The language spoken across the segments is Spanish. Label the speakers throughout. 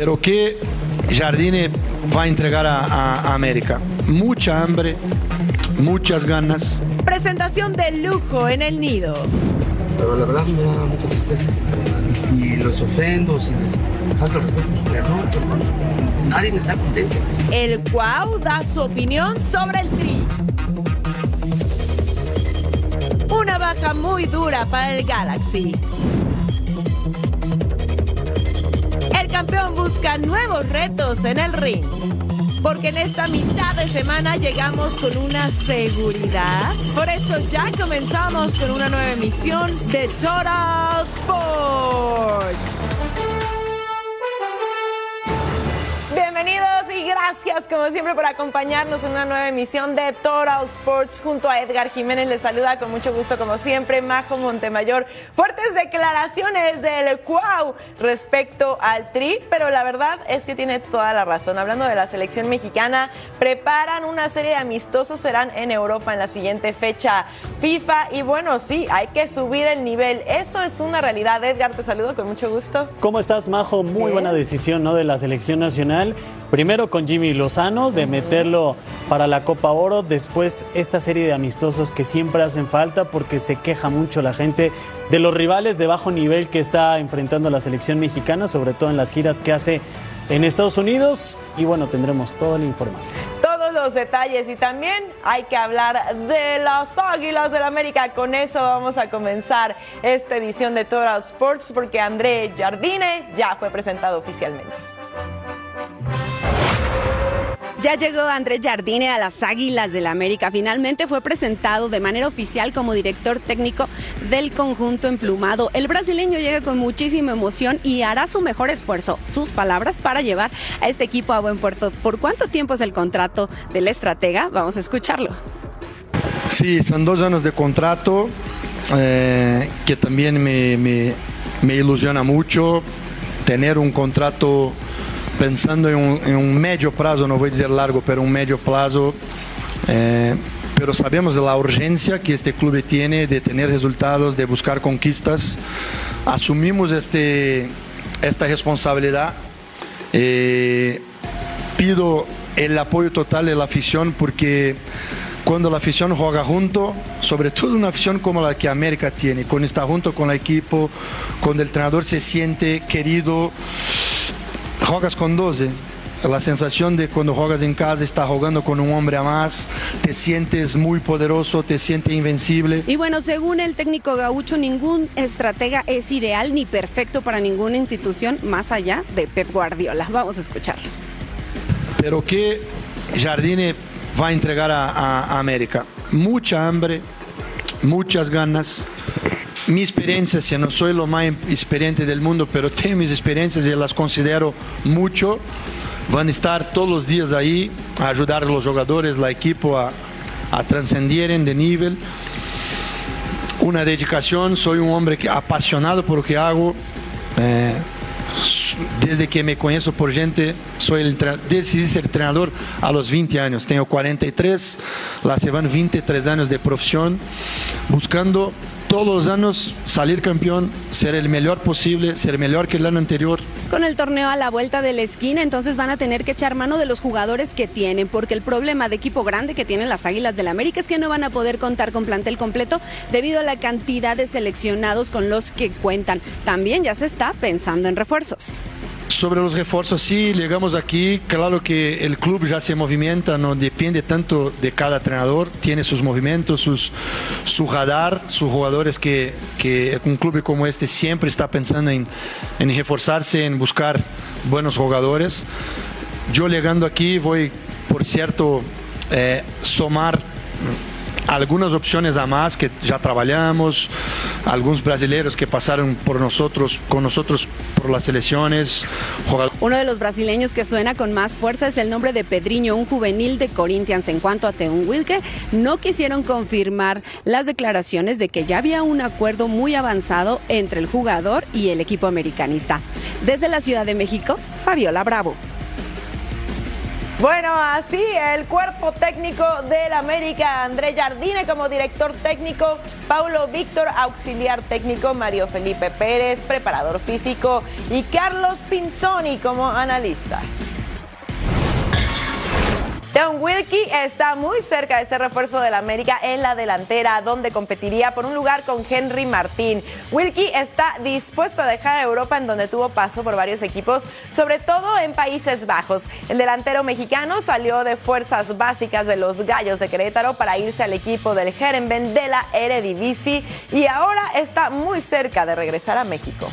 Speaker 1: Pero ¿qué Jardine va a entregar a, América? Mucha hambre, muchas ganas.
Speaker 2: Presentación de lujo en el nido.
Speaker 3: Pero la verdad me da mucha tristeza. Y si los ofendo, si les falta respeto, pues, pues nadie está contento.
Speaker 2: El Cuau da su opinión sobre el tri. Una baja muy dura para el Galaxy. Campeón busca nuevos retos en el ring. Porque en esta mitad de semana llegamos con una seguridad. Por eso ya comenzamos con una nueva emisión de Total Sports. Gracias como siempre por acompañarnos en una nueva emisión de Total Sports junto a Edgar Jiménez. Les saluda con mucho gusto como siempre Majo Montemayor. Fuertes declaraciones del Cuau respecto al Tri, pero la verdad es que tiene toda la razón. Hablando de la selección mexicana, preparan una serie de amistosos, serán en Europa en la siguiente fecha FIFA y bueno, sí, hay que subir el nivel. Eso es una realidad. Edgar, te saludo con mucho gusto.
Speaker 4: ¿Cómo estás, Majo? Muy buena decisión, ¿no? De la selección nacional. Primero con Jimmy Lozano, de meterlo para la Copa Oro, después esta serie de amistosos que siempre hacen falta porque se queja mucho la gente de los rivales de bajo nivel que está enfrentando la selección mexicana, sobre todo en las giras que hace en Estados Unidos. Y bueno, tendremos toda la información
Speaker 2: Todos los detalles y también hay que hablar de las Águilas del la América. Con eso vamos a comenzar esta edición de Total Sports porque André Jardine ya fue presentado oficialmente. Ya llegó Andrés Jardine a las Águilas del la América. Finalmente fue presentado de manera oficial como director técnico del conjunto emplumado. El brasileño llega con muchísima emoción y hará su mejor esfuerzo, sus palabras, para llevar a este equipo a buen puerto. ¿Por cuánto tiempo es el contrato del estratega? Vamos a escucharlo.
Speaker 1: Sí, son dos años de contrato eh, que también me, me ilusiona mucho tener un contrato pensando en un, medio plazo, no voy a decir largo, pero un medio plazo, eh, pero sabemos de la urgencia que este club tiene de tener resultados, de buscar conquistas. Asumimos este, esta responsabilidad. Eh, pido el apoyo total de la afición porque cuando la afición juega junto, sobre todo una afición como la que América tiene, cuando está junto con el equipo, cuando el entrenador se siente querido, juegas con 12. La sensación de cuando juegas en casa, estás jugando con un hombre a más, te sientes muy poderoso, te sientes invencible.
Speaker 2: Y bueno, según el técnico Gaucho, ningún estratega es ideal ni perfecto para ninguna institución más allá de Pep Guardiola. Vamos a escucharlo.
Speaker 1: Pero ¿qué Jardine va a entregar a América? Mucha hambre, muchas ganas, mi experiencia, si no soy lo más experiente del mundo, pero tengo mis experiencias y las considero mucho. Van a estar todos los días ahí a ayudar a los jugadores, la equipo a, a trascender de nivel. Una dedicación, soy un hombre que, apasionado por lo que hago. Eh, desde que me conozco por gente, soy el, decidí ser entrenador a los 20 años. Tengo 43, la se van 23 años de profesión, buscando todos los años salir campeón, ser el mejor posible, ser mejor que el año anterior.
Speaker 2: Con el torneo a la vuelta de la esquina, entonces van a tener que echar mano de los jugadores que tienen, porque el problema de equipo grande que tienen las Águilas del la América es que no van a poder contar con plantel completo debido a la cantidad de seleccionados con los que cuentan. También ya se está pensando en refuerzos.
Speaker 1: Sobre los refuerzos, sí, llegamos aquí. Claro que el club ya se movimienta, no depende tanto de cada entrenador, tiene sus movimientos, sus, su radar, sus jugadores que, que un club como este siempre está pensando en, en reforzarse, en buscar buenos jugadores. Yo llegando aquí voy, por cierto, eh, somar algunas opciones a más que ya trabajamos, algunos brasileños que pasaron por nosotros, con nosotros por las selecciones.
Speaker 2: Uno de los brasileños que suena con más fuerza es el nombre de Pedriño, un juvenil de Corinthians. En cuanto a Teun Wilke, no quisieron confirmar las declaraciones de que ya había un acuerdo muy avanzado entre el jugador y el equipo americanista. Desde la Ciudad de México, Fabiola Bravo. Bueno, así el cuerpo técnico del América, André Jardine como director técnico, Paulo Víctor, auxiliar técnico, Mario Felipe Pérez, preparador físico y Carlos Pinzoni como analista. John Wilkie está muy cerca de ese refuerzo del América en la delantera, donde competiría por un lugar con Henry Martín. Wilkie está dispuesto a dejar Europa, en donde tuvo paso por varios equipos, sobre todo en Países Bajos. El delantero mexicano salió de fuerzas básicas de los Gallos de Querétaro para irse al equipo del Herenben de la Eredivisie y ahora está muy cerca de regresar a México.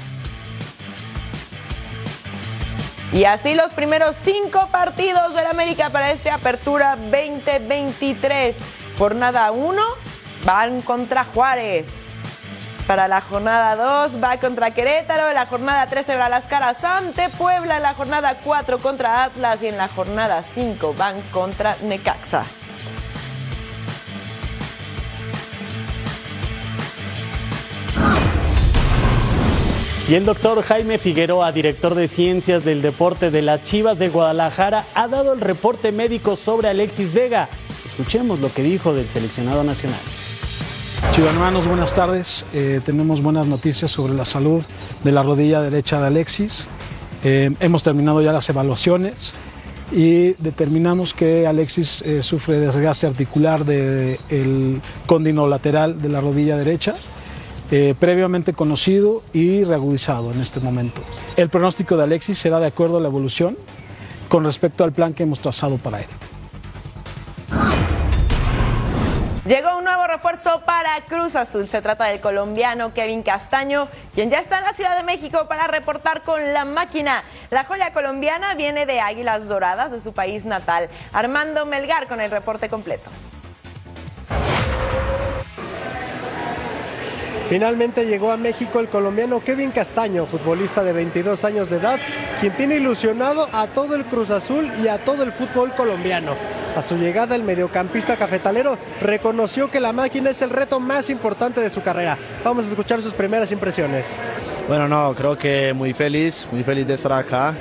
Speaker 2: Y así los primeros cinco partidos del América para esta apertura 2023. Jornada 1 van contra Juárez. Para la jornada 2 va contra Querétaro, en la jornada 3 se las caras ante Puebla, en la jornada 4 contra Atlas y en la jornada 5 van contra Necaxa.
Speaker 4: Y el doctor Jaime Figueroa, director de Ciencias del Deporte de las Chivas de Guadalajara, ha dado el reporte médico sobre Alexis Vega. Escuchemos lo que dijo del seleccionado nacional.
Speaker 5: Ciudadanos, buenas tardes. Eh, tenemos buenas noticias sobre la salud de la rodilla derecha de Alexis. Eh, hemos terminado ya las evaluaciones y determinamos que Alexis eh, sufre desgaste articular del cóndilo lateral de la rodilla derecha eh, previamente conocido y reagudizado en este momento. El pronóstico de Alexis será de acuerdo a la evolución con respecto al plan que hemos trazado para él.
Speaker 2: Llegó un nuevo refuerzo para Cruz Azul. Se trata del colombiano Kevin Castaño, quien ya está en la Ciudad de México para reportar con la máquina. La joya colombiana viene de Águilas Doradas, de su país natal. Armando Melgar con el reporte completo.
Speaker 6: Finalmente llegó a México el colombiano Kevin Castaño, futbolista de 22 años de edad, quien tiene ilusionado a todo el Cruz Azul y a todo el fútbol colombiano. A su llegada, el mediocampista cafetalero reconoció que la máquina es el reto más importante de su carrera. Vamos a escuchar sus primeras impresiones.
Speaker 7: Bueno, no, creo que muy feliz, muy feliz de estar acá.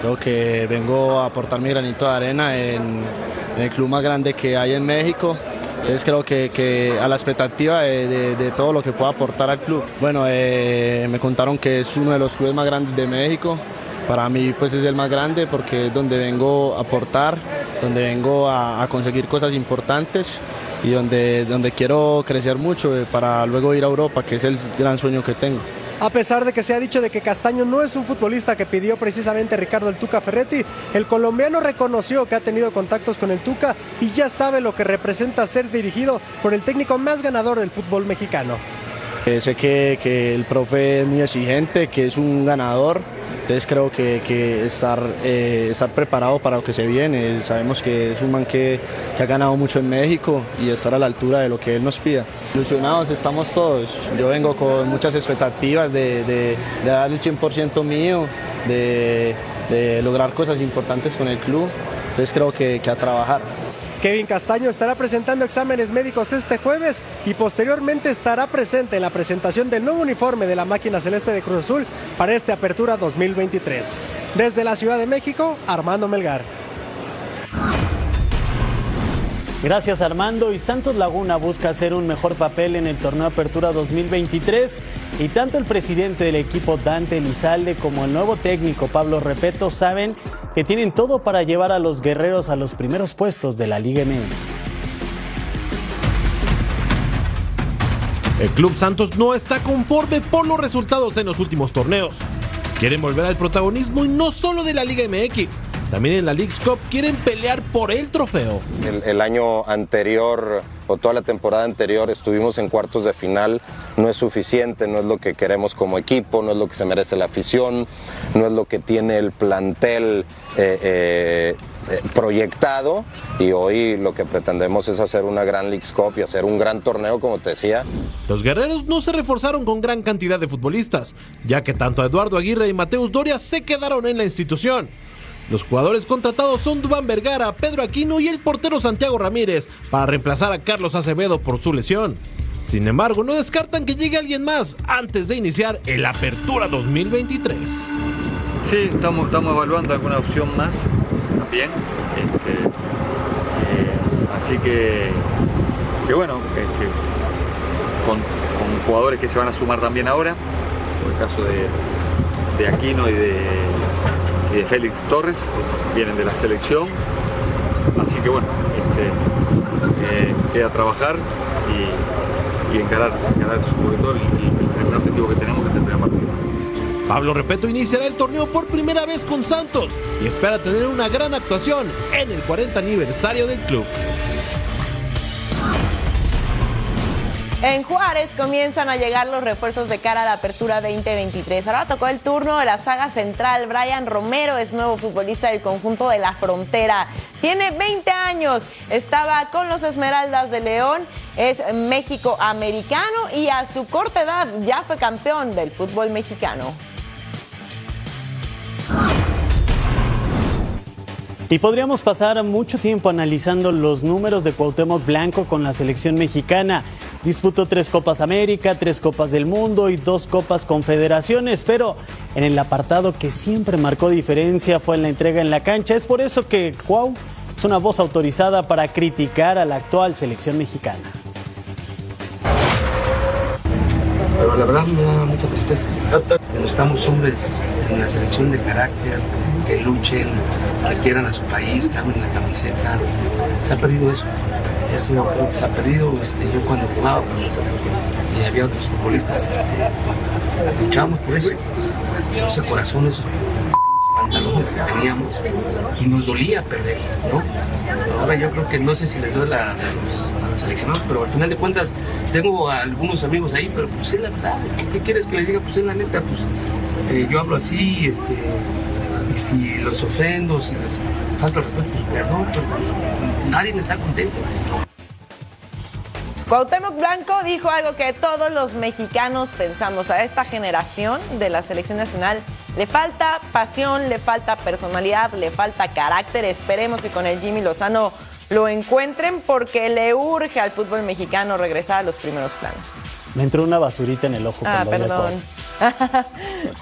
Speaker 7: Creo que vengo a aportar mi granito de arena en, en el club más grande que hay en México. Entonces creo que, a la expectativa de, todo lo que pueda aportar al club. Bueno, eh, me contaron que es uno de los clubes más grandes de México. Para mí pues es el más grande porque es donde vengo a aportar, donde vengo a, conseguir cosas importantes y donde, donde quiero crecer mucho eh, para luego ir a Europa, que es el gran sueño que tengo.
Speaker 6: A pesar de que se ha dicho de que Castaño no es un futbolista que pidió precisamente Ricardo el Tuca Ferretti, el colombiano reconoció que ha tenido contactos con el Tuca y ya sabe lo que representa ser dirigido por el técnico más ganador del fútbol mexicano.
Speaker 7: Eh, sé que, que el profe es muy exigente, que es un ganador entonces creo que, estar, eh, estar preparado para lo que se viene. Sabemos que es un man que, ha ganado mucho en México y estar a la altura de lo que él nos pida. Ilusionados estamos todos. Yo vengo con muchas expectativas de, de, dar el 100% mío, de, lograr cosas importantes con el club. Entonces creo que, que a trabajar.
Speaker 6: Kevin Castaño estará presentando exámenes médicos este jueves y posteriormente estará presente en la presentación del nuevo uniforme de la máquina celeste de Cruz Azul para esta apertura 2023. Desde la Ciudad de México, Armando Melgar.
Speaker 4: Gracias Armando y Santos Laguna busca hacer un mejor papel en el torneo Apertura 2023 y tanto el presidente del equipo Dante Elizalde como el nuevo técnico Pablo Repeto saben que tienen todo para llevar a los guerreros a los primeros puestos de la Liga MX.
Speaker 8: El Club Santos no está conforme por los resultados en los últimos torneos. Quieren volver al protagonismo y no solo de la Liga MX también en la League's Cup quieren pelear por el trofeo.
Speaker 9: El, año anterior o toda la temporada anterior estuvimos en cuartos de final. No es suficiente, no es lo que queremos como equipo, no es lo que se merece la afición, no es lo que tiene el plantel. Eh, eh, eh, proyectado y hoy lo que pretendemos es hacer una gran League's Cup y hacer un gran torneo como te decía.
Speaker 8: Los guerreros no se reforzaron con gran cantidad de futbolistas, ya que tanto Eduardo Aguirre y Mateus Doria se quedaron en la institución. Los jugadores contratados son Dubán Vergara, Pedro Aquino y el portero Santiago Ramírez para reemplazar a Carlos Acevedo por su lesión. Sin embargo, no descartan que llegue alguien más antes de iniciar el Apertura 2023.
Speaker 10: Sí, estamos, evaluando alguna opción más también. Este, eh, así que, que bueno, este, con, jugadores que se van a sumar también ahora, por el caso de Aquino y de, Félix Torres, vienen de la selección. Así que bueno, este, eh, queda trabajar y, encarar, encarar sobre todo el, el objetivo que tenemos que es el primer partido.
Speaker 8: Pablo Repeto iniciará el torneo por primera vez con Santos y espera tener una gran actuación en el 40 aniversario del club.
Speaker 2: En Juárez comienzan a llegar los refuerzos de cara a la apertura 2023. Ahora tocó el turno de la saga central. Brian Romero es nuevo futbolista del conjunto de la frontera. Tiene 20 años. Estaba con los Esmeraldas de León. Es México americano y a su corta edad ya fue campeón del fútbol mexicano.
Speaker 4: Y podríamos pasar mucho tiempo analizando los números de Cuauhtémoc Blanco con la selección mexicana. Disputó tres Copas América, tres Copas del Mundo y dos Copas Confederaciones, pero en el apartado que siempre marcó diferencia fue en la entrega en la cancha. Es por eso que Cuau es una voz autorizada para criticar a la actual selección mexicana.
Speaker 3: Pero la verdad me da mucha tristeza. Estamos hombres en una selección de carácter, que luchen, que quieran a su país, que la camiseta. Se ha perdido eso. Eso yo creo que se ha perdido. Este, yo cuando jugaba pues, y había otros futbolistas, este, luchábamos por eso. Ese corazón, esos pantalones que teníamos y nos dolía perder, ¿no? Ahora yo creo que no sé si les duele a los, a seleccionados, pero al final de cuentas tengo a algunos amigos ahí, pero pues es la verdad. ¿Qué quieres que les diga? Pues es la neta, pues eh, yo hablo así, este, y si los ofendo, si les falta respeto, pues perdón, pero pues, nadie está contento.
Speaker 2: Cuauhtémoc Blanco dijo algo que todos los mexicanos pensamos. A esta generación de la selección nacional le falta pasión, le falta personalidad, le falta carácter. Esperemos que con el Jimmy Lozano lo encuentren porque le urge al fútbol mexicano regresar a los primeros planos.
Speaker 4: Me entró una basurita en el ojo.
Speaker 2: Ah, perdón.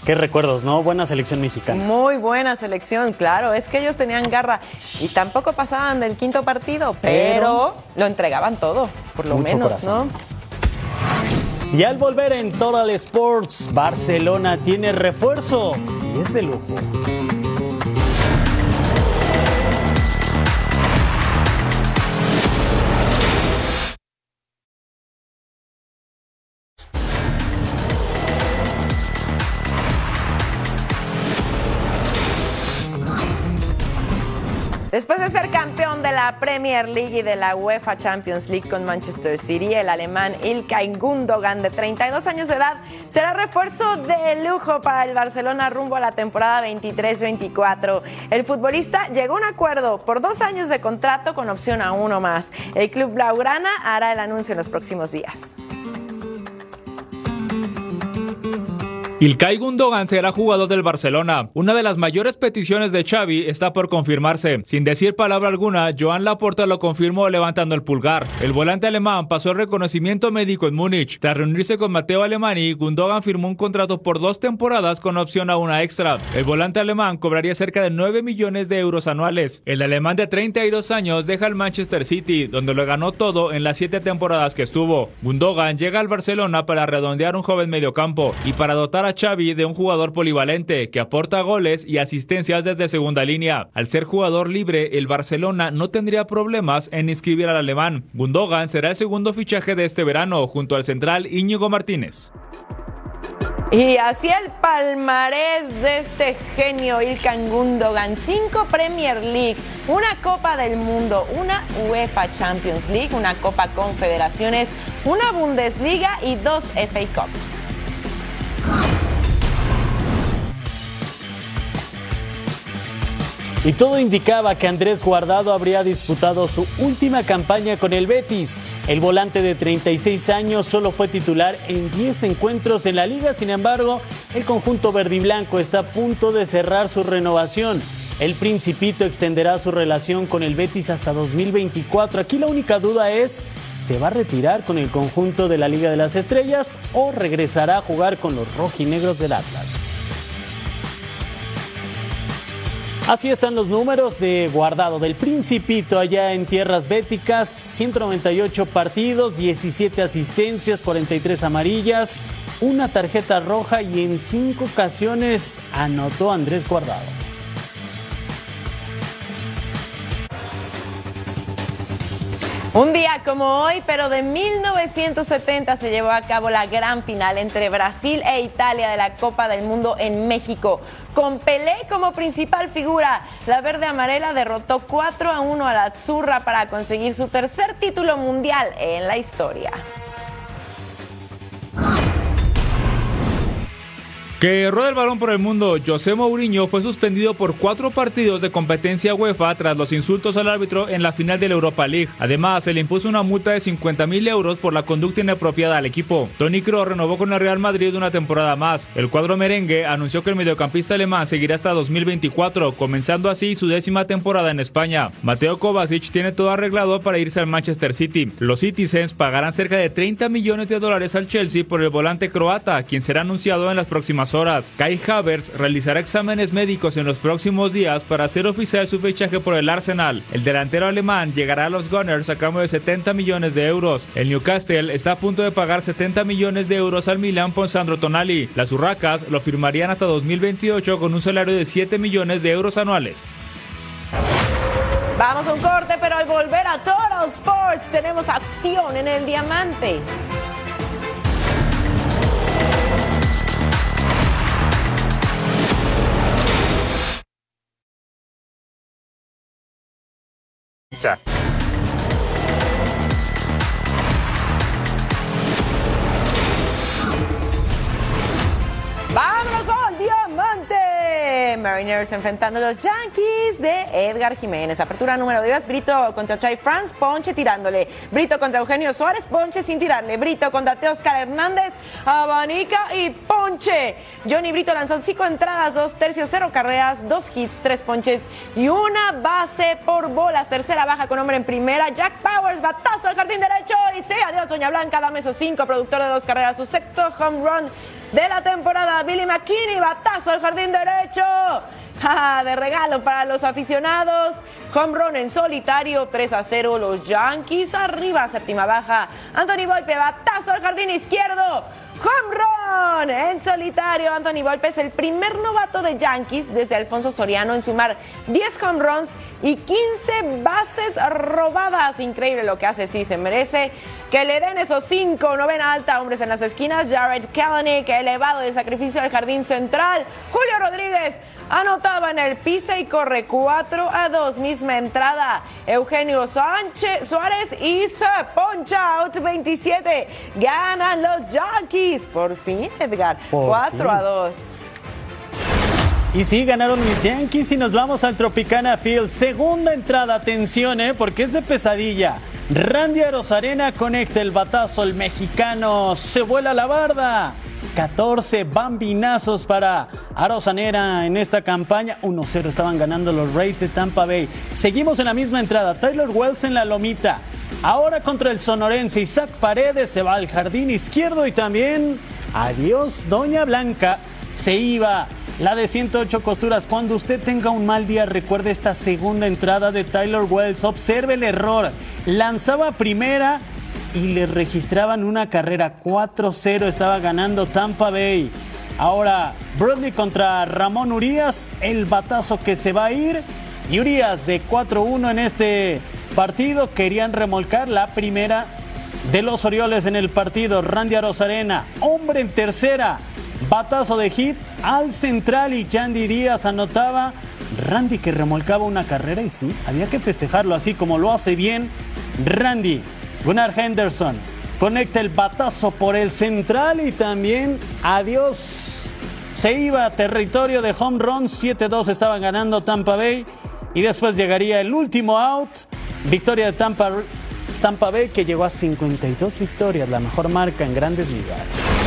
Speaker 4: Qué recuerdos, ¿no? Buena selección mexicana.
Speaker 2: Muy buena selección, claro. Es que ellos tenían garra y tampoco pasaban del quinto partido, pero, lo entregaban todo, por lo
Speaker 4: Mucho
Speaker 2: menos,
Speaker 4: corazón.
Speaker 2: ¿no?
Speaker 4: Y al volver en Total Sports, Barcelona tiene refuerzo y es de lujo.
Speaker 2: La Premier League y de la UEFA Champions League con Manchester City, el alemán Ilkay Gundogan, de 32 años de edad, será refuerzo de lujo para el Barcelona rumbo a la temporada 23-24. El futbolista llegó a un acuerdo por dos años de contrato con opción a uno más. El club Blaugrana hará el anuncio en los próximos días.
Speaker 11: Ilkay Gundogan será jugador del Barcelona. Una de las mayores peticiones de Xavi está por confirmarse. Sin decir palabra alguna, Joan Laporta lo confirmó levantando el pulgar. El volante alemán pasó el reconocimiento médico en Múnich. Tras reunirse con Mateo Alemani, Gundogan firmó un contrato por dos temporadas con opción a una extra. El volante alemán cobraría cerca de 9 millones de euros anuales. El alemán de 32 años deja el Manchester City, donde lo ganó todo en las siete temporadas que estuvo. Gundogan llega al Barcelona para redondear un joven mediocampo y para dotar a Xavi de un jugador polivalente que aporta goles y asistencias desde segunda línea. Al ser jugador libre, el Barcelona no tendría problemas en inscribir al alemán. Gundogan será el segundo fichaje de este verano junto al central Íñigo Martínez.
Speaker 2: Y así el palmarés de este genio Ilkan Gundogan. Cinco Premier League, una Copa del Mundo, una UEFA Champions League, una Copa Confederaciones, una Bundesliga y dos FA Cup.
Speaker 4: Y todo indicaba que Andrés Guardado habría disputado su última campaña con el Betis. El volante de 36 años solo fue titular en 10 encuentros en la liga, sin embargo, el conjunto verdiblanco está a punto de cerrar su renovación. El Principito extenderá su relación con el Betis hasta 2024. Aquí la única duda es, ¿se va a retirar con el conjunto de la Liga de las Estrellas o regresará a jugar con los rojinegros del Atlas? Así están los números de guardado del Principito allá en tierras béticas, 198 partidos, 17 asistencias, 43 amarillas, una tarjeta roja y en cinco ocasiones anotó Andrés Guardado.
Speaker 2: Un día como hoy, pero de 1970 se llevó a cabo la gran final entre Brasil e Italia de la Copa del Mundo en México. Con Pelé como principal figura, la verde amarela derrotó 4 a 1 a la Azzurra para conseguir su tercer título mundial en la historia.
Speaker 11: Que rueda el balón por el mundo, José Mourinho fue suspendido por cuatro partidos de competencia UEFA tras los insultos al árbitro en la final de la Europa League. Además, se le impuso una multa de 50 mil euros por la conducta inapropiada al equipo. Tony Kroos renovó con el Real Madrid una temporada más. El cuadro merengue anunció que el mediocampista alemán seguirá hasta 2024, comenzando así su décima temporada en España. Mateo Kovacic tiene todo arreglado para irse al Manchester City. Los Citizens pagarán cerca de 30 millones de dólares al Chelsea por el volante croata, quien será anunciado en las próximas horas. Kai Havertz realizará exámenes médicos en los próximos días para hacer oficial su fichaje por el Arsenal. El delantero alemán llegará a los Gunners a cambio de 70 millones de euros. El Newcastle está a punto de pagar 70 millones de euros al Milan por Sandro Tonali. Las Urracas lo firmarían hasta 2028 con un salario de 7 millones de euros anuales.
Speaker 2: Vamos a un corte, pero al volver a Toro Sports tenemos acción en el diamante. Петя. Mariners enfrentando a los Yankees de Edgar Jiménez. Apertura número 10, Brito contra Chai France, Ponche tirándole. Brito contra Eugenio Suárez, Ponche sin tirarle. Brito contra Teoscar Hernández, abanica y Ponche. Johnny Brito lanzó cinco entradas, dos tercios, cero carreras, dos hits, tres ponches y una base por bolas. Tercera baja con hombre en primera. Jack Powers, batazo al jardín derecho y sí, adiós Doña Blanca, dame esos cinco, productor de dos carreras, su sexto home run de la temporada. Billy McKinney, batazo al jardín derecho. De regalo para los aficionados. Home run en solitario, 3 a 0. Los Yankees arriba, séptima baja. Anthony Volpe, batazo al jardín izquierdo. Home run en solitario. Anthony Volpe es el primer novato de Yankees desde Alfonso Soriano en sumar 10 home runs y 15 bases robadas. Increíble lo que hace, sí, se merece que le den esos 5. Novena alta, hombres en las esquinas. Jared Kalanick, elevado de sacrificio al jardín central. Julio Rodríguez anotaba en el piso y corre 4 a 2, misma entrada. Eugenio Sánchez Suárez y se poncha out 27. Ganan los Yankees. Por fin, Edgar.
Speaker 4: Por
Speaker 2: 4
Speaker 4: fin.
Speaker 2: a 2.
Speaker 4: Y sí, ganaron los Yankees y nos vamos al Tropicana Field. Segunda entrada, atención, ¿eh? porque es de pesadilla. Randy Arozarena conecta el batazo, el mexicano se vuela la barda. 14 bambinazos para Arozanera en esta campaña. 1-0 estaban ganando los Rays de Tampa Bay. Seguimos en la misma entrada. Tyler Wells en la lomita. Ahora contra el sonorense. Isaac Paredes se va al jardín izquierdo y también adiós Doña Blanca. Se iba la de 108 costuras. Cuando usted tenga un mal día, recuerde esta segunda entrada de Tyler Wells. Observe el error. Lanzaba primera y le registraban una carrera 4-0. Estaba ganando Tampa Bay. Ahora Bradley contra Ramón Urias. El batazo que se va a ir. Y Urias de 4-1 en este partido. Querían remolcar la primera de los Orioles en el partido. Randy Arozarena, hombre en tercera. Batazo de hit al central y Yandy Díaz anotaba. Randy que remolcaba una carrera y sí, había que festejarlo así como lo hace bien Randy. Gunnar Henderson conecta el batazo por el central y también adiós. Se iba a territorio de home run, 7-2 estaban ganando Tampa Bay y después llegaría el último out. Victoria de Tampa, Tampa Bay que llegó a 52 victorias, la mejor marca en grandes ligas.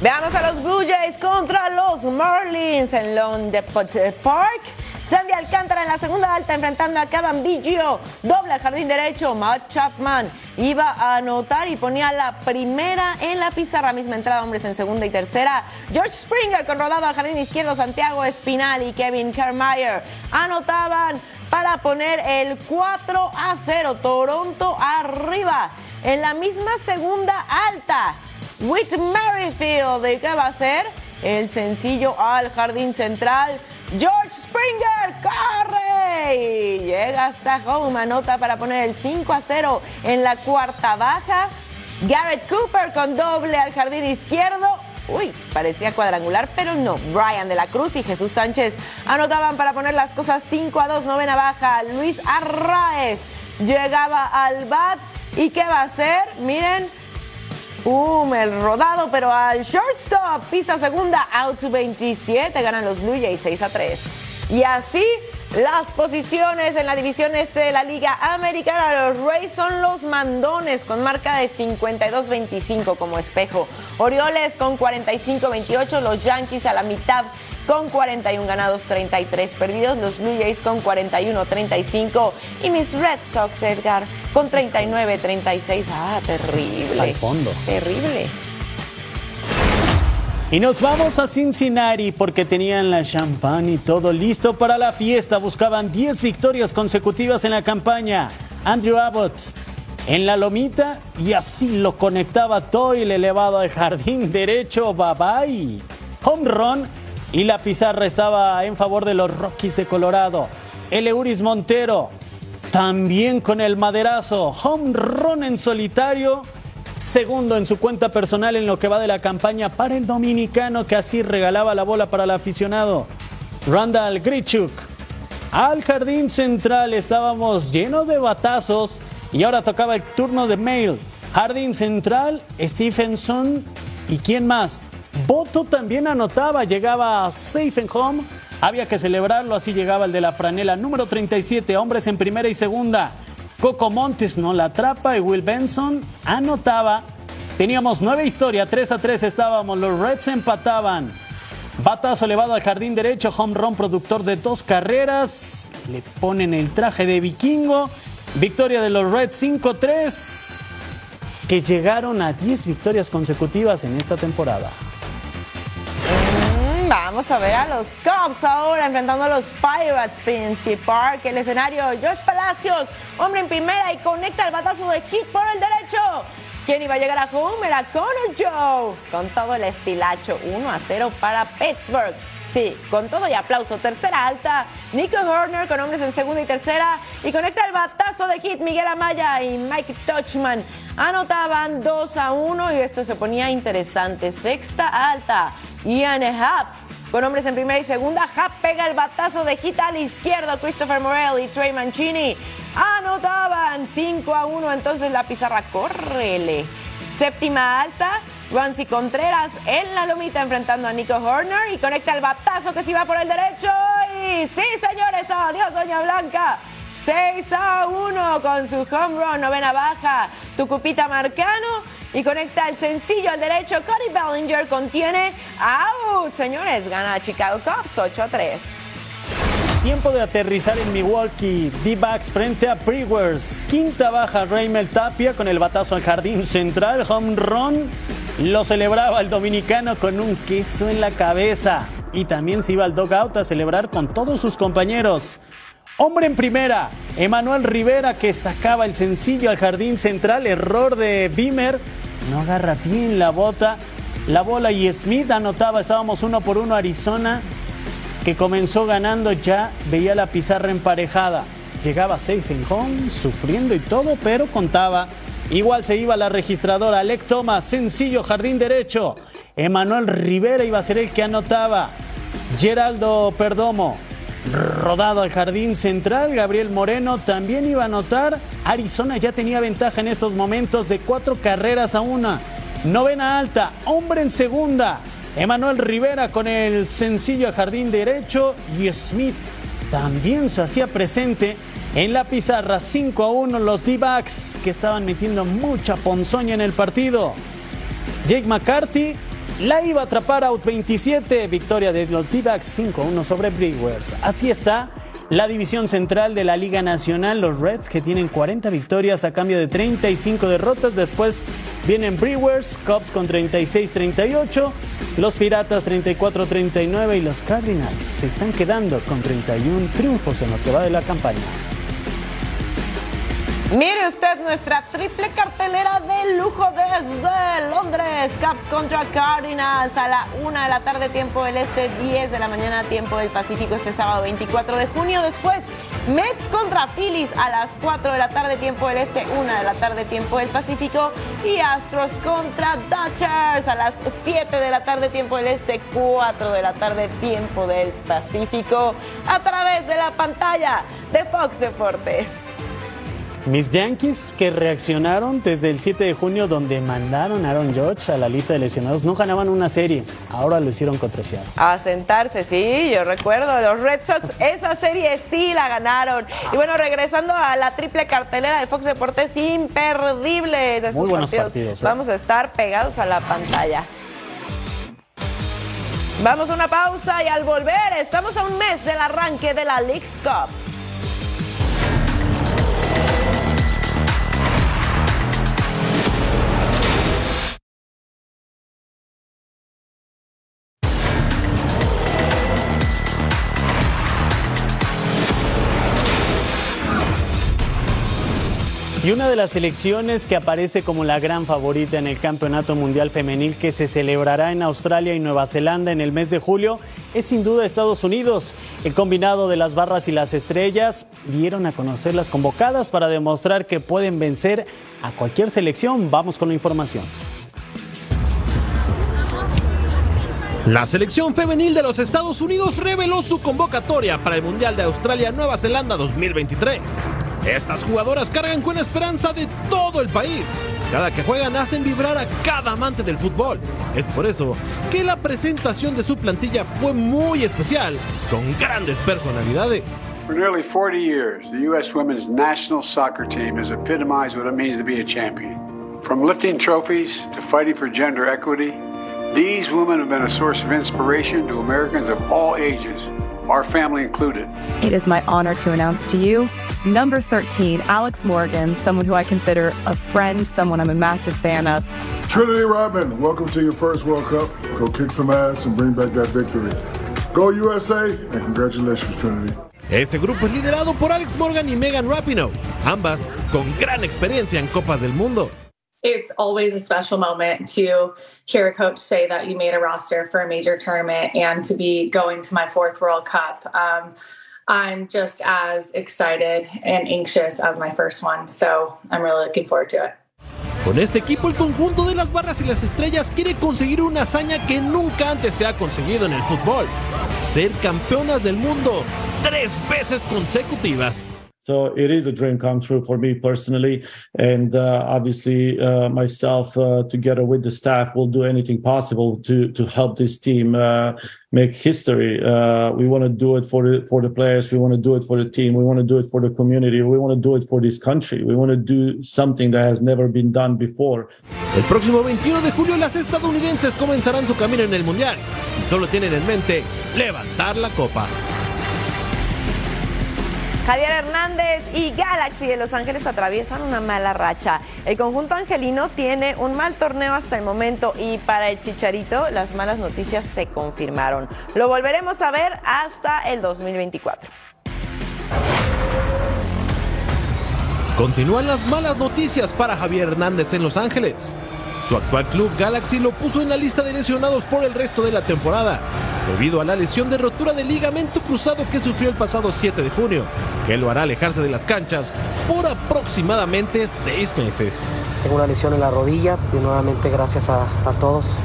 Speaker 2: Veamos a los Blue Jays contra los Marlins en Lone Depot Park. Sandy Alcántara en la segunda alta enfrentando a Cavan Biggio. Doble al jardín derecho. Matt Chapman iba a anotar y ponía la primera en la pizarra. Misma entrada, hombres en segunda y tercera. George Springer con rodado al jardín izquierdo. Santiago Espinal y Kevin Kermeyer anotaban para poner el 4 a 0. Toronto arriba en la misma segunda alta. Whit Merrifield, ¿de qué va a ser? El sencillo al jardín central. George Springer corre llega hasta home, anota para poner el 5 a 0 en la cuarta baja. Garrett Cooper con doble al jardín izquierdo. Uy, parecía cuadrangular, pero no. Brian de la Cruz y Jesús Sánchez anotaban para poner las cosas 5 a 2, novena baja. Luis Arraez llegaba al bat. ¿Y qué va a hacer? Miren, Um, el rodado, pero al shortstop. Pisa segunda, out to 27. Ganan los Blue Jays 6 a 3. Y así las posiciones en la división este de la Liga Americana. Los Rays son los mandones con marca de 52-25 como espejo. Orioles con 45-28. Los Yankees a la mitad con 41 ganados, 33 perdidos. Los Blue Jays con 41-35. Y mis Red Sox, Edgar, con 39-36. Ah, terrible.
Speaker 4: Al fondo.
Speaker 2: Terrible.
Speaker 4: Y nos vamos a Cincinnati porque tenían la champán y todo listo para la fiesta. Buscaban 10 victorias consecutivas en la campaña. Andrew Abbott en la lomita y así lo conectaba Doyle elevado al jardín derecho. Bye bye. Home run y la pizarra estaba en favor de los Rockies de Colorado. Eleuris Montero también con el maderazo. Home run en solitario segundo en su cuenta personal en lo que va de la campaña para el dominicano que así regalaba la bola para el aficionado. Randall Grichuk. Al jardín central estábamos llenos de batazos y ahora tocaba el turno de Mail. Jardín central, Stephenson y quién más. Boto también anotaba, llegaba safe en home. Había que celebrarlo, así llegaba el de la franela número 37, hombres en primera y segunda. Coco Montes no la atrapa y Will Benson anotaba. Teníamos nueve historias, 3 a 3 estábamos, los Reds empataban. Batazo elevado al jardín derecho, home run productor de dos carreras. Le ponen el traje de vikingo. Victoria de los Reds 5-3, que llegaron a 10 victorias consecutivas en esta temporada.
Speaker 2: Vamos a ver a los Cubs ahora enfrentando a los Pirates Park. El escenario, Josh Palacios, hombre en primera y conecta el batazo de hit por el derecho. ¿Quién iba a llegar a home? Era Connor Joe. Con todo el estilacho, 1 a 0 para Pittsburgh. Sí, con todo y aplauso. Tercera alta, Nico Horner con hombres en segunda y tercera. Y conecta el batazo de hit Miguel Amaya y Mike Touchman. Anotaban 2 a 1 y esto se ponía interesante. Sexta alta, Ian Happ con hombres en primera y segunda. Happ pega el batazo de hit al izquierdo. Christopher Morel y Trey Mancini anotaban 5 a 1. Entonces la pizarra, córrele. Séptima alta, Rancy Contreras en la lomita enfrentando a Nico Horner y conecta el batazo que se iba por el derecho. Y sí, señores, adiós, Doña Blanca. 6 a 1 con su home run, novena baja, Tucupita Marcano y conecta el sencillo al derecho. Cody Bellinger contiene out. Señores, gana Chicago Cubs 8 a 3.
Speaker 4: Tiempo de aterrizar en Milwaukee. D-backs frente a Brewers. Quinta baja Raymel Tapia con el batazo al jardín central. Home run. Lo celebraba el dominicano con un queso en la cabeza. Y también se iba al dugout a celebrar con todos sus compañeros. Hombre en primera, Emanuel Rivera que sacaba el sencillo al jardín central, error de Beamer, no agarra bien la bota, la bola y Smith anotaba, estábamos uno por uno Arizona, que comenzó ganando ya veía la pizarra emparejada, llegaba safe en home, sufriendo y todo, pero contaba. Igual se iba la registradora, Alec Thomas, sencillo jardín derecho, Emanuel Rivera iba a ser el que anotaba, Geraldo Perdomo, rodado al jardín central. Gabriel Moreno también iba a anotar. Arizona ya tenía ventaja en estos momentos de cuatro carreras a una. Novena alta, hombre en segunda. Emanuel Rivera con el sencillo al jardín derecho y Smith también se hacía presente en la pizarra 5 a 1 los D-backs que estaban metiendo mucha ponzoña en el partido. Jake McCarthy la iba a atrapar out 27, victoria de los D-backs 5-1 sobre Brewers. Así está La división central de la Liga Nacional, los Reds, que tienen 40 victorias a cambio de 35 derrotas. Después vienen Brewers, Cubs con 36-38, los Piratas 34-39 y los Cardinals se están quedando con 31 triunfos en lo que va de la campaña.
Speaker 2: Mire usted nuestra triple cartelera de lujo desde Londres. Caps contra Cardinals a la una de la tarde, tiempo del este, 10 de la mañana, tiempo del Pacífico, este sábado 24 de junio. Después, Mets contra Phillies a las 4 de la tarde, tiempo del este, 1 de la tarde, tiempo del Pacífico. Y Astros contra Dodgers a las 7 de la tarde, tiempo del este, 4 de la tarde, tiempo del Pacífico. A través de la pantalla de Fox Deportes.
Speaker 4: Mis Yankees que reaccionaron desde el 7 de junio donde mandaron a Aaron Judge a la lista de lesionados no ganaban una serie, ahora lo hicieron contra Seattle.
Speaker 2: A sentarse, sí, yo recuerdo, los Red Sox esa serie sí la ganaron. Y bueno, regresando a la triple cartelera de Fox Deportes, imperdible de
Speaker 4: Muy buenos partidos. ¿eh?
Speaker 2: Vamos a estar pegados a la pantalla. Vamos a una pausa y al volver estamos a un mes del arranque de la League's Cup.
Speaker 4: Y una de las selecciones que aparece como la gran favorita en el Campeonato Mundial Femenil que se celebrará en Australia y Nueva Zelanda en el mes de julio es sin duda Estados Unidos. El combinado de las barras y las estrellas dieron a conocer las convocadas para demostrar que pueden vencer a cualquier selección. Vamos con la información.
Speaker 8: La selección femenil de los Estados Unidos reveló su convocatoria para el Mundial de Australia-Nueva Zelanda 2023. Estas jugadoras cargan con esperanza de todo el país. Cada que juegan hacen vibrar a cada amante del fútbol. Es por eso que la presentación de su plantilla fue muy especial, con grandes personalidades.
Speaker 12: For nearly 40 years, the U.S. women's national soccer team has epitomized what it means to be a champion. From lifting trophies to fighting for gender equity, these women have been a source of inspiration to Americans of all ages, our family included.
Speaker 13: It is my honor to announce to you number 13, Alex Morgan, someone who I consider a friend, someone I'm a massive fan of.
Speaker 14: Trinity Rodman, welcome to your first World Cup. Go kick some ass and bring back that victory. Go USA and congratulations, Trinity.
Speaker 8: Este grupo es liderado por Alex Morgan y Megan Rapinoe, ambas con gran experiencia en Copas del Mundo.
Speaker 15: It's always a special moment to hear a coach say that you made a roster for a major tournament and to be going to my fourth World Cup. Um, I'm just as excited and anxious as my first one, so I'm really looking forward to it.
Speaker 8: Con este equipo, el conjunto de las barras y las estrellas quiere conseguir una hazaña que nunca antes se ha conseguido en el fútbol: ser campeonas del mundo tres veces consecutivas.
Speaker 16: So it is a dream come true for me personally, and uh, obviously uh, myself, uh, together with the staff, will do anything possible to to help this team uh, make history. Uh, we want to do it for the for the players. We want to do it for the team. We want to do it for the community. We want to do it for this country. We want to do something that has never been done before.
Speaker 8: El próximo 21 de julio, las estadounidenses comenzarán su camino en el mundial y solo tienen en mente levantar la copa.
Speaker 2: Javier Hernández y Galaxy de Los Ángeles atraviesan una mala racha. El conjunto angelino tiene un mal torneo hasta el momento y para el Chicharito las malas noticias se confirmaron. Lo volveremos a ver hasta el 2024.
Speaker 8: Continúan las malas noticias para Javier Hernández en Los Ángeles. Su actual club Galaxy lo puso en la lista de lesionados por el resto de la temporada, debido a la lesión de rotura de ligamento cruzado que sufrió el pasado 7 de junio, que lo hará alejarse de las canchas por aproximadamente seis meses.
Speaker 17: Tengo una lesión en la rodilla y nuevamente gracias a, a todos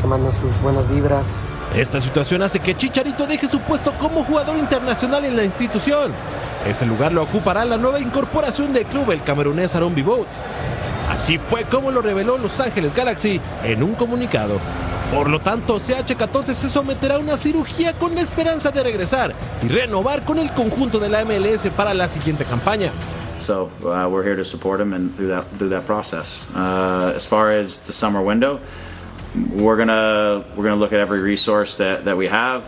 Speaker 17: que mandan sus buenas vibras.
Speaker 8: Esta situación hace que Chicharito deje su puesto como jugador internacional en la institución. Ese lugar lo ocupará la nueva incorporación del club, el camerunés Aaron Bibot. Así fue como lo reveló Los Ángeles Galaxy en un comunicado. Por lo tanto, CH14 se someterá a una cirugía con la esperanza de regresar y renovar con el conjunto de la MLS para la siguiente campaña.
Speaker 18: So uh, we're here to support him and through that through that process. Uh, as far as the summer window, we're gonna we're gonna look at every resource that, that we have.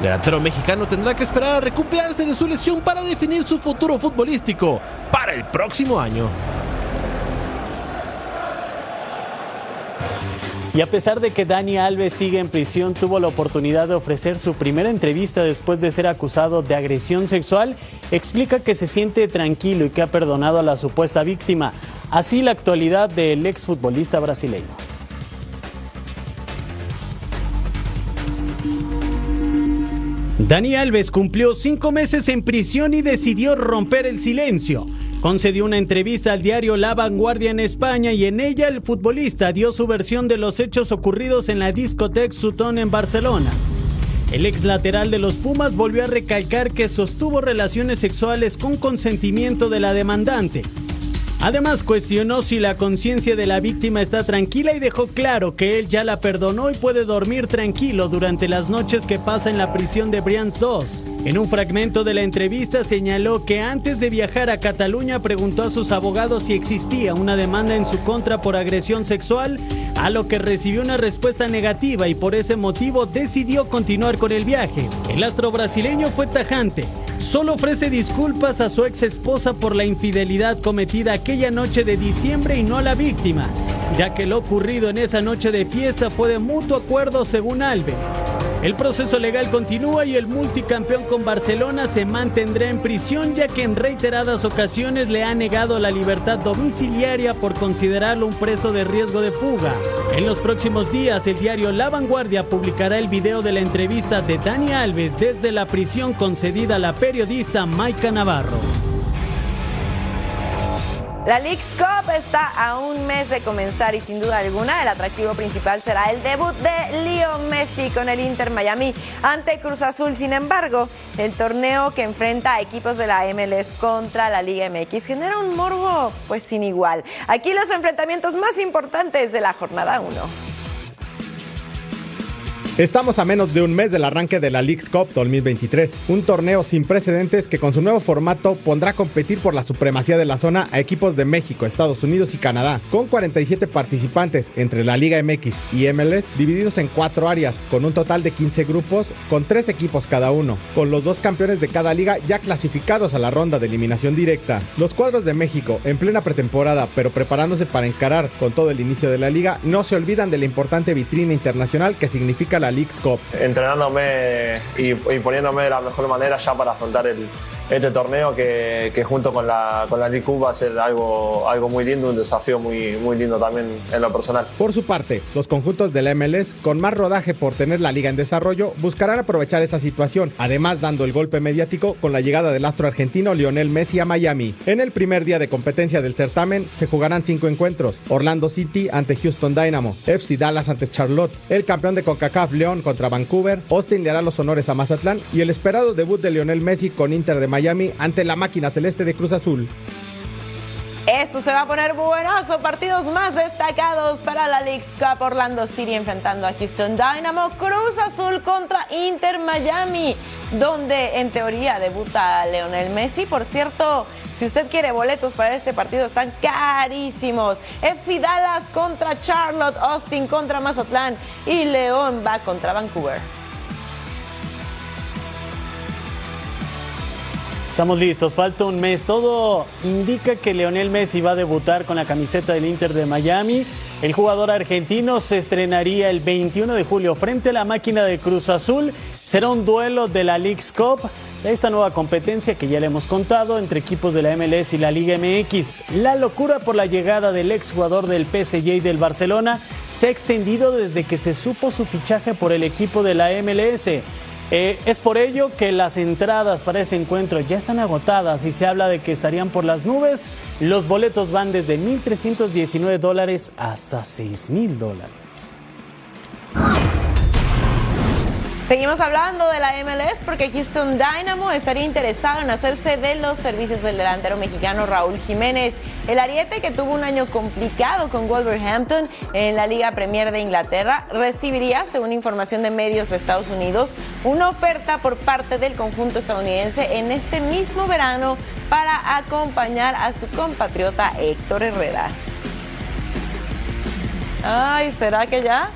Speaker 8: delantero mexicano tendrá que esperar a recuperarse de su lesión para definir su futuro futbolístico para el próximo año.
Speaker 4: Y a pesar de que Dani Alves sigue en prisión, tuvo la oportunidad de ofrecer su primera entrevista después de ser acusado de agresión sexual, explica que se siente tranquilo y que ha perdonado a la supuesta víctima. Así la actualidad del exfutbolista brasileño.
Speaker 19: Dani Alves cumplió cinco meses en prisión y decidió romper el silencio. Concedió una entrevista al diario La Vanguardia en España y en ella el futbolista dio su versión de los hechos ocurridos en la discoteca Sutton en Barcelona. El ex lateral de los Pumas volvió a recalcar que sostuvo relaciones sexuales con consentimiento de la demandante. Además cuestionó si la conciencia de la víctima está tranquila y dejó claro que él ya la perdonó y puede dormir tranquilo durante las noches que pasa en la prisión de Brians 2. En un fragmento de la entrevista señaló que antes de viajar a Cataluña preguntó a sus abogados si existía una demanda en su contra por agresión sexual, a lo que recibió una respuesta negativa y por ese motivo decidió continuar con el viaje. El astro brasileño fue tajante solo ofrece disculpas a su ex esposa por la infidelidad cometida aquella noche de diciembre y no a la víctima, ya que lo ocurrido en esa noche de fiesta fue de mutuo acuerdo según Alves. El proceso legal continúa y el multicampeón con Barcelona se mantendrá en prisión ya que en reiteradas ocasiones le ha negado la libertad domiciliaria por considerarlo un preso de riesgo de fuga. En los próximos días el diario La Vanguardia publicará el video de la entrevista de Dani Alves desde la prisión concedida a la periodista Maika Navarro.
Speaker 2: La League's Cup está a un mes de comenzar y sin duda alguna el atractivo principal será el debut de Leo Messi con el Inter Miami ante Cruz Azul. Sin embargo, el torneo que enfrenta a equipos de la MLS contra la Liga MX genera un morbo pues sin igual. Aquí los enfrentamientos más importantes de la jornada 1.
Speaker 20: Estamos a menos de un mes del arranque de la League's Cup 2023, un torneo sin precedentes que con su nuevo formato pondrá a competir por la supremacía de la zona a equipos de México, Estados Unidos y Canadá, con 47 participantes entre la Liga MX y MLS, divididos en cuatro áreas, con un total de 15 grupos, con tres equipos cada uno, con los dos campeones de cada liga ya clasificados a la ronda de eliminación directa. Los cuadros de México, en plena pretemporada, pero preparándose para encarar con todo el inicio de la liga, no se olvidan de la importante vitrina internacional que significa la
Speaker 21: Entrenándome y, y, poniéndome de la mejor manera ya para afrontar el, este torneo que, junto con la, con la League va a ser algo, algo muy lindo, un desafío muy, muy lindo también en lo personal.
Speaker 20: Por su parte, los conjuntos del MLS, con más rodaje por tener la liga en desarrollo, buscarán aprovechar esa situación, además dando el golpe mediático con la llegada del astro argentino Lionel Messi a Miami. En el primer día de competencia del certamen se jugarán cinco encuentros, Orlando City ante Houston Dynamo, FC Dallas ante Charlotte, el campeón de CONCACAF León contra Vancouver, Austin le hará los honores a Mazatlán y el esperado debut de Lionel Messi con Inter de Miami ante la máquina celeste de Cruz Azul.
Speaker 2: Esto se va a poner buenazo. Partidos más destacados para la League's Cup. Orlando City enfrentando a Houston Dynamo. Cruz Azul contra Inter Miami, donde en teoría debuta Leonel Messi. Por cierto, si usted quiere boletos para este partido, están carísimos. FC Dallas contra Charlotte, Austin contra Mazatlán y León va contra Vancouver.
Speaker 4: Estamos listos, falta un mes. Todo indica que Leonel Messi va a debutar con la camiseta del Inter de Miami. El jugador argentino se estrenaría el 21 de julio frente a la máquina de Cruz Azul. Será un duelo de la League's Cup, esta nueva competencia que ya le hemos contado entre equipos de la MLS y la Liga MX. La locura por la llegada del exjugador del PSG y del Barcelona se ha extendido desde que se supo su fichaje por el equipo de la MLS. Eh, es por ello que las entradas para este encuentro ya están agotadas y se habla de que estarían por las nubes. Los boletos van desde 1.319 dólares hasta 6.000 dólares.
Speaker 2: Seguimos hablando de la MLS porque Houston Dynamo estaría interesado en hacerse de los servicios del delantero mexicano Raúl Jiménez. El ariete que tuvo un año complicado con Wolverhampton en la Liga Premier de Inglaterra recibiría, según información de medios de Estados Unidos, una oferta por parte del conjunto estadounidense en este mismo verano para acompañar a su compatriota Héctor Herrera. Ay, ¿será que ya?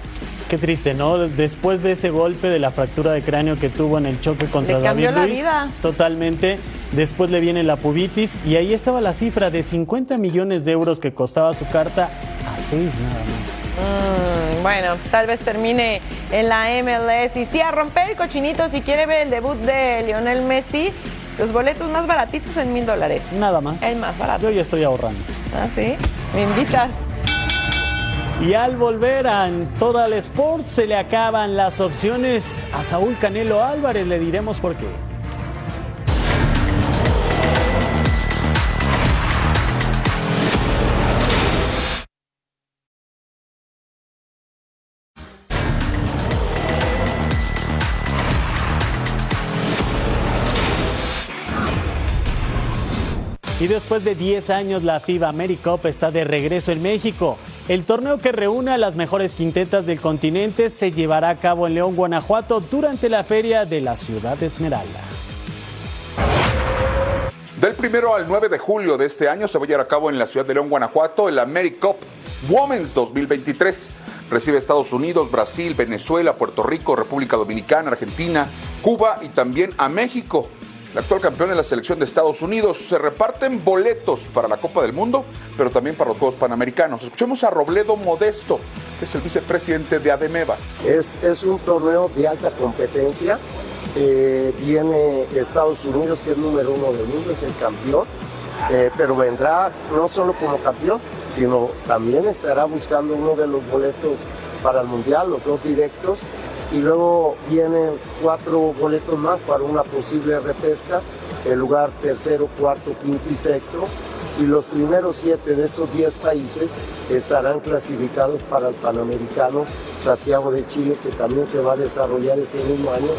Speaker 4: Qué triste, ¿no? Después de ese golpe de la fractura de cráneo que tuvo en el choque contra
Speaker 2: Le
Speaker 4: David
Speaker 2: cambió la
Speaker 4: Luis,
Speaker 2: vida.
Speaker 4: totalmente. Después le viene la pubitis y ahí estaba la cifra de 50 millones de euros que costaba su carta a 6 nada más.
Speaker 2: Mm, bueno, tal vez termine en la MLS. Y sí, a romper el cochinito, si quiere ver el debut de Lionel Messi, los boletos más baratitos en mil dólares.
Speaker 4: Nada más.
Speaker 2: El más barato.
Speaker 4: Yo ya estoy ahorrando.
Speaker 2: ¿Ah, sí? ¿Me invitas?
Speaker 4: Y al volver a Total Sport se le acaban las opciones a Saúl Canelo Álvarez, le diremos por qué. Después de 10 años, la FIBA AmeriCup está de regreso en México. El torneo que reúne a las mejores quintetas del continente se llevará a cabo en León, Guanajuato, durante la feria de la Ciudad Esmeralda.
Speaker 22: Del primero al 9 de julio de este año se va a llevar a cabo en la ciudad de León, Guanajuato, el AmeriCup Women's 2023. Recibe Estados Unidos, Brasil, Venezuela, Puerto Rico, República Dominicana, Argentina, Cuba y también a México. El actual campeón de la selección de Estados Unidos. Se reparten boletos para la Copa del Mundo, pero también para los Juegos Panamericanos. Escuchemos a Robledo Modesto, que es el vicepresidente de ADEMEVA.
Speaker 23: Es, es un torneo de alta competencia. Eh, viene Estados Unidos, que es número uno del mundo, es el campeón. Eh, pero vendrá no solo como campeón, sino también estará buscando uno de los boletos para el Mundial, los dos directos. Y luego vienen cuatro boletos más para una posible repesca, el lugar tercero, cuarto, quinto y sexto. Y los primeros siete de estos diez países estarán clasificados para el Panamericano Santiago de Chile, que también se va a desarrollar este mismo año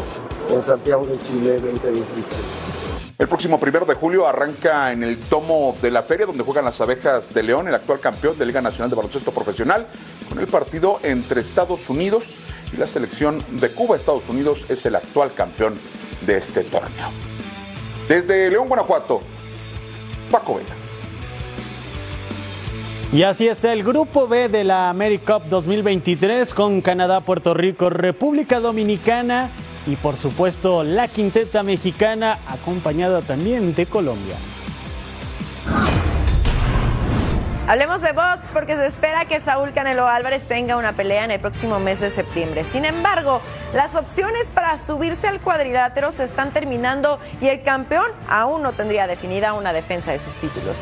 Speaker 23: en Santiago de Chile 2023.
Speaker 22: El próximo primero de julio arranca en el tomo de la feria donde juegan las abejas de León, el actual campeón de Liga Nacional de Baloncesto Profesional, con el partido entre Estados Unidos y la selección de Cuba. Estados Unidos es el actual campeón de este torneo. Desde León, Guanajuato, Paco Vela.
Speaker 4: Y así está el grupo B de la AmeriCup 2023 con Canadá, Puerto Rico, República Dominicana y por supuesto la quinteta mexicana acompañada también de Colombia.
Speaker 2: Hablemos de box porque se espera que Saúl Canelo Álvarez tenga una pelea en el próximo mes de septiembre. Sin embargo, las opciones para subirse al cuadrilátero se están terminando y el campeón aún no tendría definida una defensa de sus títulos.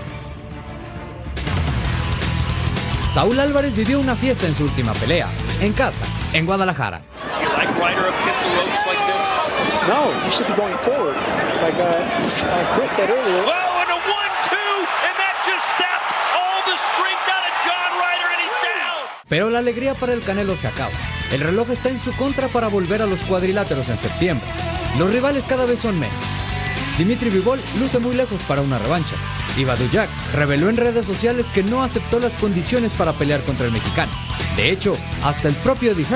Speaker 24: Saúl Álvarez vivió una fiesta en su última pelea, en casa, en Guadalajara.
Speaker 25: No, you should be going forward. Like uh, uh, Chris said earlier.
Speaker 26: Oh, and a one-two, and that just sapped all the strength out of John Ryder, and he's down.
Speaker 24: Pero la alegría para el Canelo se acaba. El reloj está en su contra para volver a los cuadriláteros en septiembre. Los rivales cada vez son menos. Dimitri Vivol luce muy lejos para una revancha. Y Jack reveló en redes sociales que no aceptó las condiciones para pelear contra el mexicano. De hecho, hasta el propio Eddie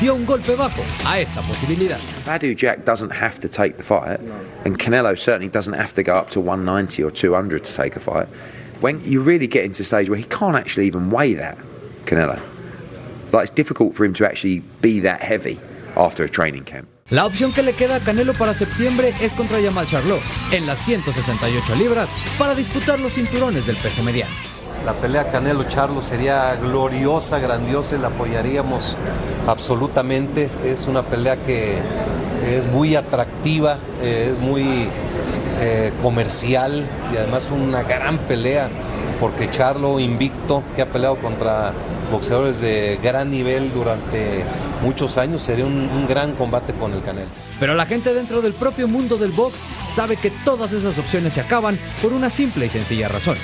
Speaker 24: dio un golpe bajo a esta posibilidad.
Speaker 27: Badu Jack doesn't have to take the fight, and Canelo certainly doesn't have to go up to 190 or 200 to take a fight. When you really get into stage where he can't actually even weigh that, Canelo, like it's difficult for him to actually be that heavy after a training camp.
Speaker 24: La opción que le queda a Canelo para septiembre es contra Jamal Charlo en las 168 libras para disputar los cinturones del peso mediano.
Speaker 28: La pelea Canelo-Charlo sería gloriosa, grandiosa, y la apoyaríamos absolutamente. Es una pelea que es muy atractiva, eh, es muy eh, comercial y además una gran pelea porque Charlo invicto, que ha peleado contra boxeadores de gran nivel durante muchos años, sería un, un gran combate con el Canelo.
Speaker 24: Pero la gente dentro del propio mundo del box sabe que todas esas opciones se acaban por una simple y sencilla razón.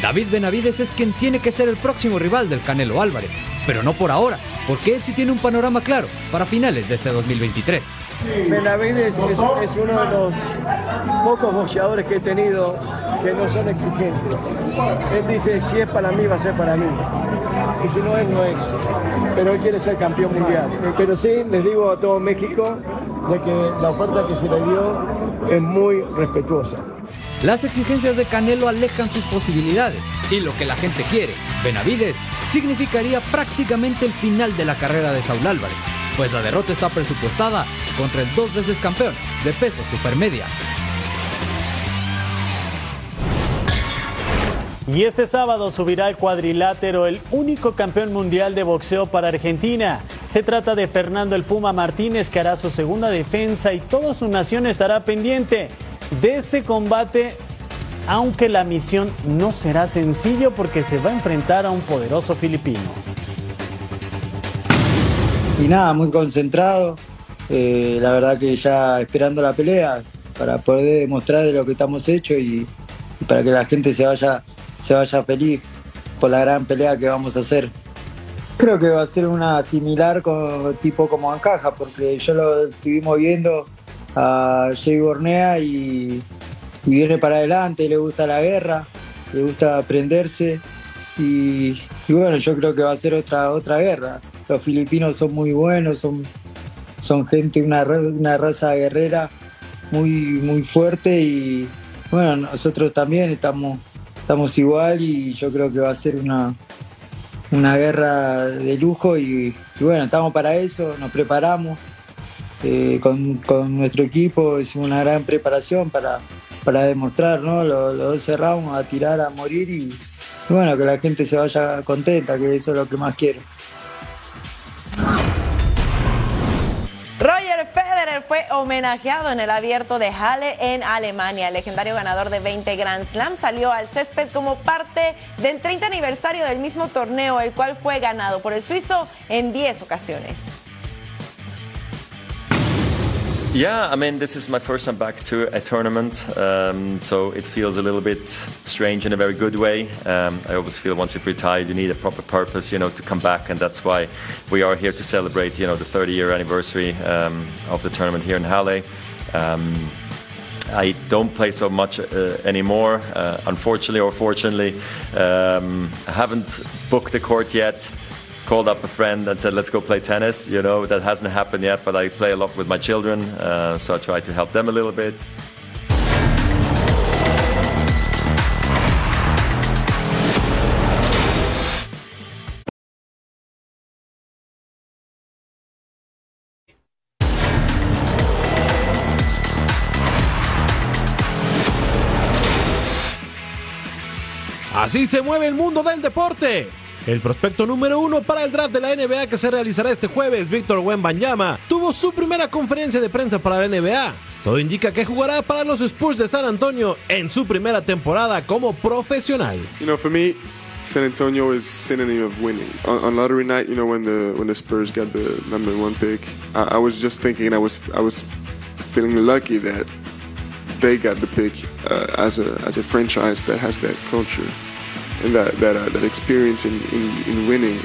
Speaker 24: David Benavides es quien tiene que ser el próximo rival del Canelo Álvarez, pero no por ahora, porque él sí tiene un panorama claro para finales de este 2023.
Speaker 25: Benavides es, uno de los pocos boxeadores que he tenido que no son exigentes. Él dice, si es para mí, va a ser para mí. Y si no es, no es. Pero él quiere ser campeón mundial. Pero sí, les digo a todo México de que la oferta que se le dio es muy respetuosa.
Speaker 24: Las exigencias de Canelo alejan sus posibilidades y lo que la gente quiere, Benavides, significaría prácticamente el final de la carrera de Saúl Álvarez, pues la derrota está presupuestada contra el dos veces campeón de peso supermedia.
Speaker 4: Y este sábado subirá al cuadrilátero el único campeón mundial de boxeo para Argentina. Se trata de Fernando el Puma Martínez que hará su segunda defensa y toda su nación estará pendiente de este combate, aunque la misión no será sencillo porque se va a enfrentar a un poderoso filipino.
Speaker 29: Y nada, muy concentrado. Eh, la verdad que ya esperando la pelea para poder demostrar de lo que estamos hechos y, para que la gente se vaya, se vaya feliz por la gran pelea que vamos a hacer. Creo que va a ser una similar con, tipo como Ancaja, porque yo lo estuvimos viendo a Jay Bornea y, y viene para adelante, le gusta la guerra, le gusta aprenderse y, y bueno, yo creo que va a ser otra, otra guerra. Los filipinos son muy buenos, son, son gente, una, una raza guerrera muy, muy fuerte y bueno, nosotros también estamos, estamos igual y yo creo que va a ser una, una guerra de lujo y, bueno, estamos para eso, nos preparamos. Eh, con, con nuestro equipo hicimos una gran preparación para, para demostrar ¿no? los, los 12 rounds, a tirar, a morir y bueno, que la gente se vaya contenta, que eso es lo que más quiero.
Speaker 2: Fue homenajeado en el abierto de Halle en Alemania. El legendario ganador de 20 Grand Slam salió al césped como parte del 30 aniversario del mismo torneo, el cual fue ganado por el suizo en 10 ocasiones.
Speaker 30: Yeah, I mean, this is my first time back to a tournament, um, so it feels a little bit strange in a very good way. Um, I always feel once you've retired, you need a proper purpose, you know, to come back, and that's why we are here to celebrate, you know, the 30-year anniversary um, of the tournament here in Halle. Um, I don't play so much uh, anymore, uh, unfortunately or fortunately. Um, I haven't booked a court yet. Called up a friend and said, "Let's go play tennis." You know that hasn't happened yet, but I play a lot with my children, uh, so I try to help them a little bit.
Speaker 8: Así se mueve el mundo del deporte. El prospecto número uno para el draft de la NBA que se realizará este jueves, Víctor Wembanyama, tuvo su primera conferencia de prensa para la NBA. Todo indica que jugará para los Spurs de San Antonio en su primera temporada como profesional.
Speaker 31: You know, for me, San Antonio is synonym of winning. On, on lottery night, you know, when the when the Spurs got the number one pick, I, I was just thinking I was I was feeling lucky that they got the pick uh, as a as a franchise that has that culture and that that uh, that experience in, in, in winning.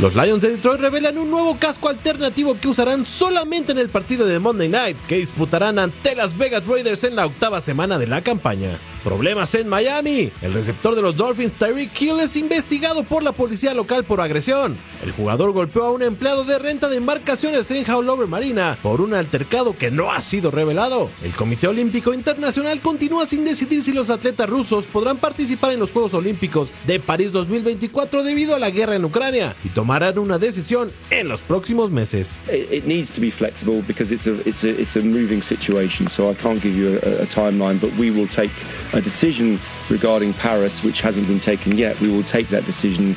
Speaker 8: Los Lions de Detroit revelan un nuevo casco alternativo que usarán solamente en el partido de Monday Night que disputarán ante las Vegas Raiders en la octava semana de la campaña. Problemas en Miami. El receptor de los Dolphins, Tyreek Hill, es investigado por la policía local por agresión. El jugador golpeó a un empleado de renta de embarcaciones en Howlover Marina por un altercado que no ha sido revelado. El Comité Olímpico Internacional continúa sin decidir si los atletas rusos podrán participar en los Juegos Olímpicos de París 2024 debido a la guerra en Ucrania y tomarán una decisión en los próximos meses.
Speaker 32: it, needs to be flexible because it's a it's a it's a moving situation. So I can't give you a, a timeline, but we will take a decision regarding Paris, which hasn't been taken yet. We will take that decision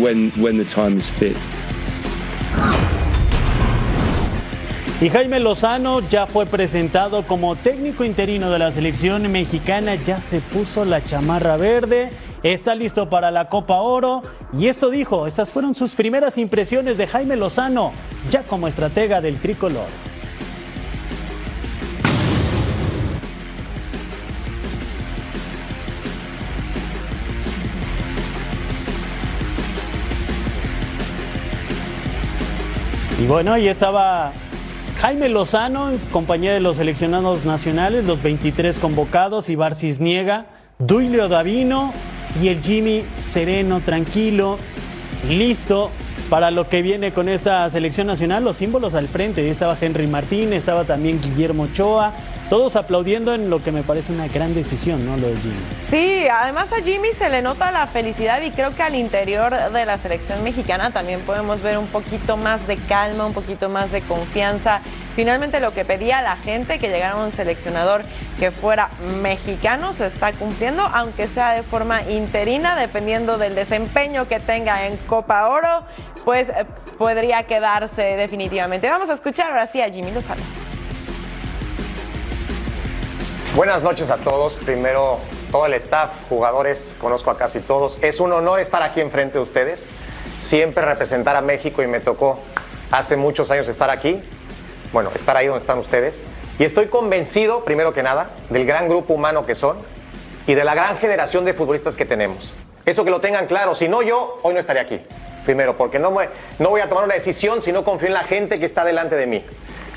Speaker 32: when when the time is fit.
Speaker 4: Y Jaime Lozano ya fue presentado como técnico interino de la selección mexicana, ya se puso la chamarra verde, está listo para la Copa Oro y esto dijo, estas fueron sus primeras impresiones de Jaime Lozano, ya como estratega del tricolor. Y bueno, ahí estaba Jaime Lozano en compañía de los seleccionados nacionales, los 23 convocados, Ibar Cisniega, Duilio Davino y el Jimmy sereno, tranquilo, listo para lo que viene con esta selección nacional, los símbolos al frente. Ahí estaba Henry Martín, estaba también Guillermo Ochoa, todos aplaudiendo en lo que me parece una gran decisión, ¿no? Lo de Jimmy.
Speaker 2: Sí, además a Jimmy se le nota la felicidad y creo que al interior de la selección mexicana también podemos ver un poquito más de calma, un poquito más de confianza. Finalmente lo que pedía la gente, que llegara un seleccionador que fuera mexicano, se está cumpliendo, aunque sea de forma interina, dependiendo del desempeño que tenga en Copa Oro, pues eh, podría quedarse definitivamente. Vamos a escuchar ahora sí a Jimmy Lozano.
Speaker 33: Buenas noches a todos. Primero, todo el staff, jugadores, conozco a casi todos. Es un honor estar aquí enfrente de ustedes. Siempre representar a México y me tocó hace muchos años estar aquí. Bueno, estar ahí donde están ustedes. Y estoy convencido, primero que nada, del gran grupo humano que son y de la gran generación de futbolistas que tenemos. Eso que lo tengan claro. Si no, yo hoy no estaría aquí. Primero, porque no, no voy a tomar una decisión si no confío en la gente que está delante de mí.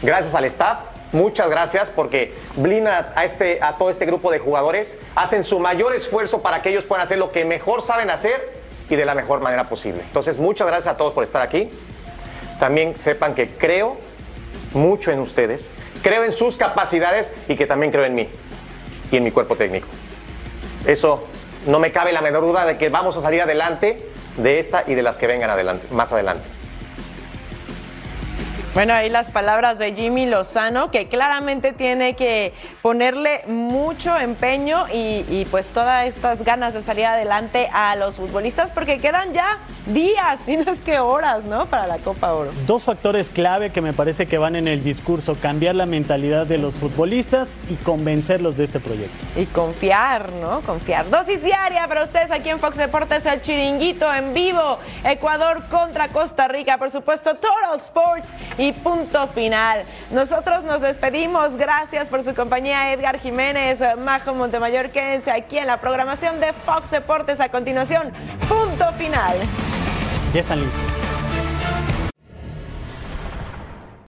Speaker 33: Gracias al staff, muchas gracias porque blindan a, este, a todo este grupo de jugadores, hacen su mayor esfuerzo para que ellos puedan hacer lo que mejor saben hacer y de la mejor manera posible. Entonces, muchas gracias a todos por estar aquí. También sepan que creo mucho en ustedes, creo en sus capacidades y que también creo en mí y en mi cuerpo técnico. Eso no me cabe la menor duda de que vamos a salir adelante de esta y de las que vengan adelante, más adelante.
Speaker 2: Bueno, ahí las palabras de Jimmy Lozano, que claramente tiene que ponerle mucho empeño y, y, pues todas estas ganas de salir adelante a los futbolistas, porque quedan ya días, y no es que horas, ¿no? Para la Copa Oro.
Speaker 4: Dos factores clave que me parece que van en el discurso, cambiar la mentalidad de los futbolistas y convencerlos de este proyecto.
Speaker 2: Y confiar, ¿no? Confiar. Dosis diaria para ustedes aquí en Fox Deportes, el chiringuito en vivo, Ecuador contra Costa Rica, por supuesto, Total Sports y punto final. Nosotros nos despedimos. Gracias por su compañía, Edgar Jiménez, Majo Montemayor. Quédense aquí en la programación de Fox Deportes. A continuación, punto final.
Speaker 4: Ya están listos.